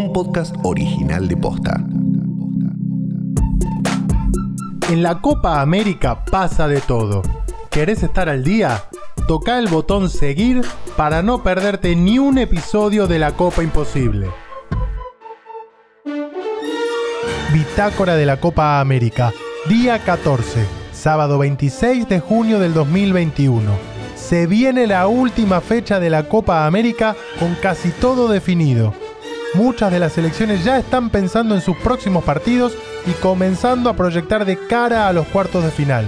un podcast original de Posta. En la Copa América pasa de todo. ¿Querés estar al día? Toca el botón seguir para no perderte ni un episodio de la Copa Imposible. Bitácora de la Copa América, día 14, sábado 26 de junio del 2021. Se viene la última fecha de la Copa América con casi todo definido. Muchas de las selecciones ya están pensando en sus próximos partidos y comenzando a proyectar de cara a los cuartos de final.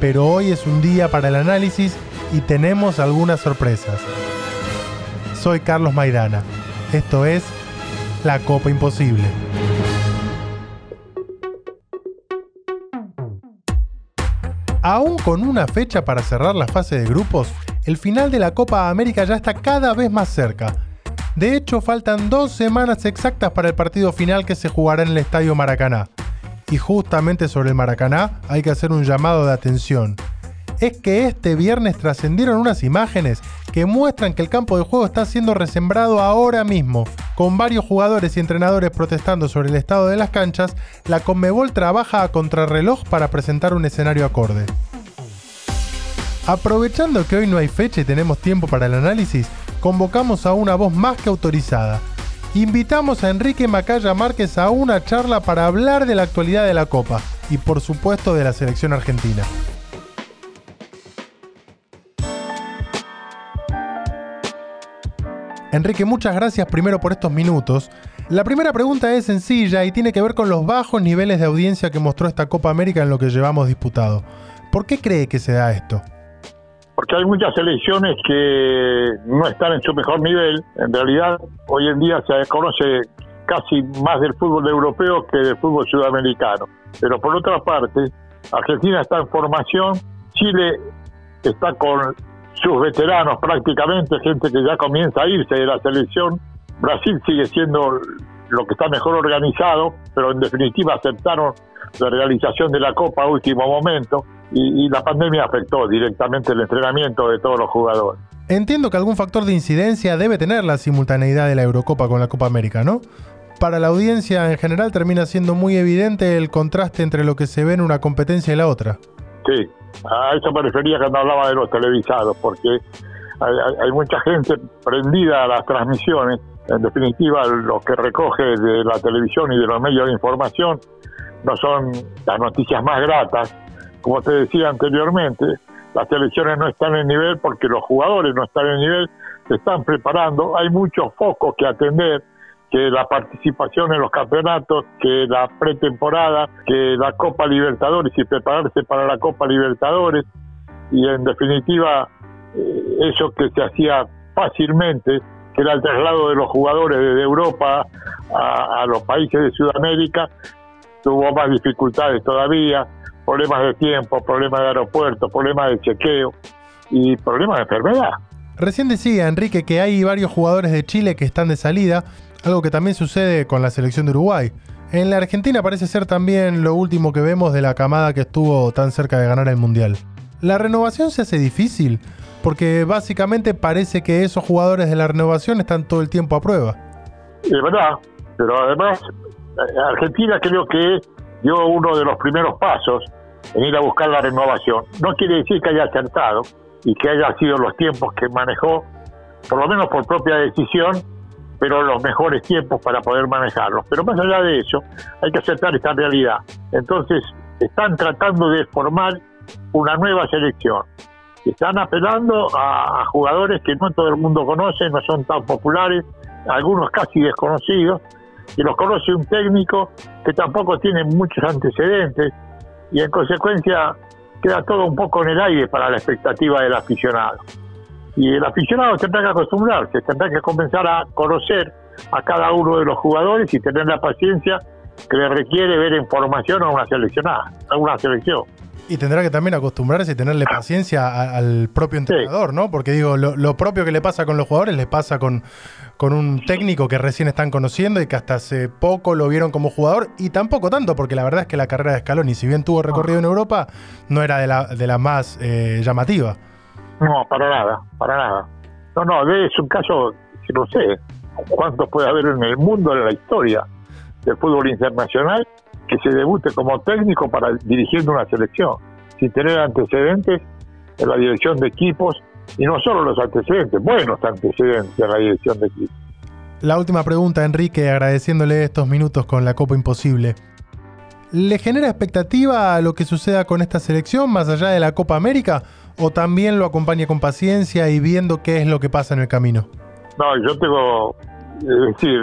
Pero hoy es un día para el análisis y tenemos algunas sorpresas. Soy Carlos Maidana. Esto es La Copa Imposible. Aún con una fecha para cerrar la fase de grupos, el final de la Copa América ya está cada vez más cerca. De hecho, faltan dos semanas exactas para el partido final que se jugará en el Estadio Maracaná. Y justamente sobre el Maracaná hay que hacer un llamado de atención. Es que este viernes trascendieron unas imágenes que muestran que el campo de juego está siendo resembrado ahora mismo. Con varios jugadores y entrenadores protestando sobre el estado de las canchas, la Conmebol trabaja a contrarreloj para presentar un escenario acorde. Aprovechando que hoy no hay fecha y tenemos tiempo para el análisis, convocamos a una voz más que autorizada. Invitamos a Enrique Macaya Márquez a una charla para hablar de la actualidad de la Copa y por supuesto de la selección argentina. Enrique, muchas gracias primero por estos minutos. La primera pregunta es sencilla y tiene que ver con los bajos niveles de audiencia que mostró esta Copa América en lo que llevamos disputado. ¿Por qué cree que se da esto? Porque hay muchas selecciones que no están en su mejor nivel. En realidad, hoy en día se desconoce casi más del fútbol europeo que del fútbol sudamericano. Pero por otra parte, Argentina está en formación, Chile está con sus veteranos prácticamente, gente que ya comienza a irse de la selección. Brasil sigue siendo lo que está mejor organizado, pero en definitiva aceptaron la realización de la Copa a último momento y, la pandemia afectó directamente el entrenamiento de todos los jugadores. Entiendo que algún factor de incidencia debe tener la simultaneidad de la Eurocopa con la Copa América, ¿no? Para la audiencia en general termina siendo muy evidente el contraste entre lo que se ve en una competencia y la otra. Sí, a eso me refería cuando hablaba de los televisados, porque hay, mucha gente prendida a las transmisiones. En definitiva, lo que recoge de la televisión y de los medios de información no son las noticias más gratas. Como te decía anteriormente, las selecciones no están en nivel porque los jugadores no están en nivel, se están preparando, hay muchos focos que atender que la participación en los campeonatos, que la pretemporada, que la Copa Libertadores y prepararse para la Copa Libertadores. Y en definitiva eh, eso que se hacía fácilmente, que era el traslado de los jugadores desde Europa a, los países de Sudamérica, tuvo más dificultades todavía, problemas de tiempo, problemas de aeropuerto, problemas de chequeo y problemas de enfermedad. Recién decía Enrique que hay varios jugadores de Chile que están de salida algo que también sucede con la selección de Uruguay. En la Argentina parece ser también lo último que vemos de la camada que estuvo tan cerca de ganar el Mundial. La renovación se hace difícil, porque básicamente parece que esos jugadores de la renovación están todo el tiempo a prueba. Es verdad, pero además eh, Argentina creo que dio uno de los primeros pasos en ir a buscar la renovación. No quiere decir que haya acertado y que haya sido los tiempos que manejó, por lo menos por propia decisión, pero los mejores tiempos para poder manejarlos. Pero más allá de eso, hay que aceptar esta realidad. Entonces, están tratando de formar una nueva selección. Están apelando a, jugadores que no todo el mundo conoce, no son tan populares, algunos casi desconocidos, y los conoce un técnico que tampoco tiene muchos antecedentes, y en consecuencia queda todo un poco en el aire para la expectativa del aficionado. Y el aficionado tendrá que acostumbrarse, tendrá que comenzar a conocer a cada uno de los jugadores y tener la paciencia que le requiere ver información a una seleccionada, a una selección. Y tendrá que también acostumbrarse y tenerle paciencia al propio entrenador, ¿no? Porque digo, lo, propio que le pasa con los jugadores le pasa con, con un técnico que recién están conociendo y que hasta hace poco lo vieron como jugador y tampoco tanto, porque la verdad es que la carrera de Scaloni, si bien tuvo recorrido en Europa, no era de la, de la más eh, llamativa. No, para nada, para nada. No, no, es un caso, no sé, cuántos puede haber en el mundo, en la historia del fútbol internacional, que se debute como técnico para dirigiendo una selección, sin tener antecedentes en la dirección de equipos, y no solo los antecedentes, buenos antecedentes en la dirección de equipos. La última pregunta, Enrique, agradeciéndole estos minutos con la Copa Imposible. ¿Le genera expectativa a lo que suceda con esta selección más allá de la Copa América? ¿O también lo acompaña con paciencia y viendo qué es lo que pasa en el camino? No, yo tengo, es decir,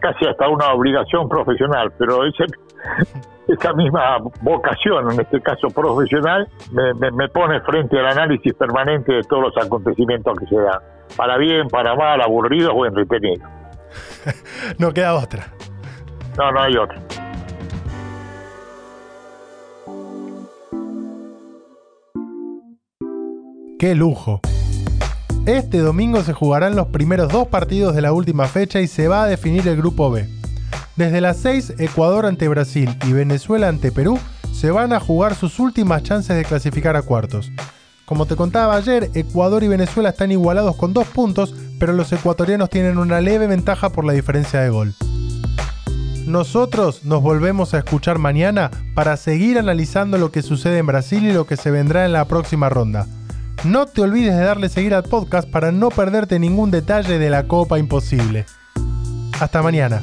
casi hasta una obligación profesional, pero ese, esa misma vocación, en este caso profesional, me, me, pone frente al análisis permanente de todos los acontecimientos que se dan, para bien, para mal, aburridos o entretenidos. no queda otra. No, no hay otra. ¡Qué lujo! Este domingo se jugarán los primeros dos partidos de la última fecha y se va a definir el grupo B. Desde las 6, Ecuador ante Brasil y Venezuela ante Perú se van a jugar sus últimas chances de clasificar a cuartos. Como te contaba ayer, Ecuador y Venezuela están igualados con dos puntos, pero los ecuatorianos tienen una leve ventaja por la diferencia de gol. Nosotros nos volvemos a escuchar mañana para seguir analizando lo que sucede en Brasil y lo que se vendrá en la próxima ronda. No te olvides de darle seguir al podcast para no perderte ningún detalle de la Copa Imposible. Hasta mañana.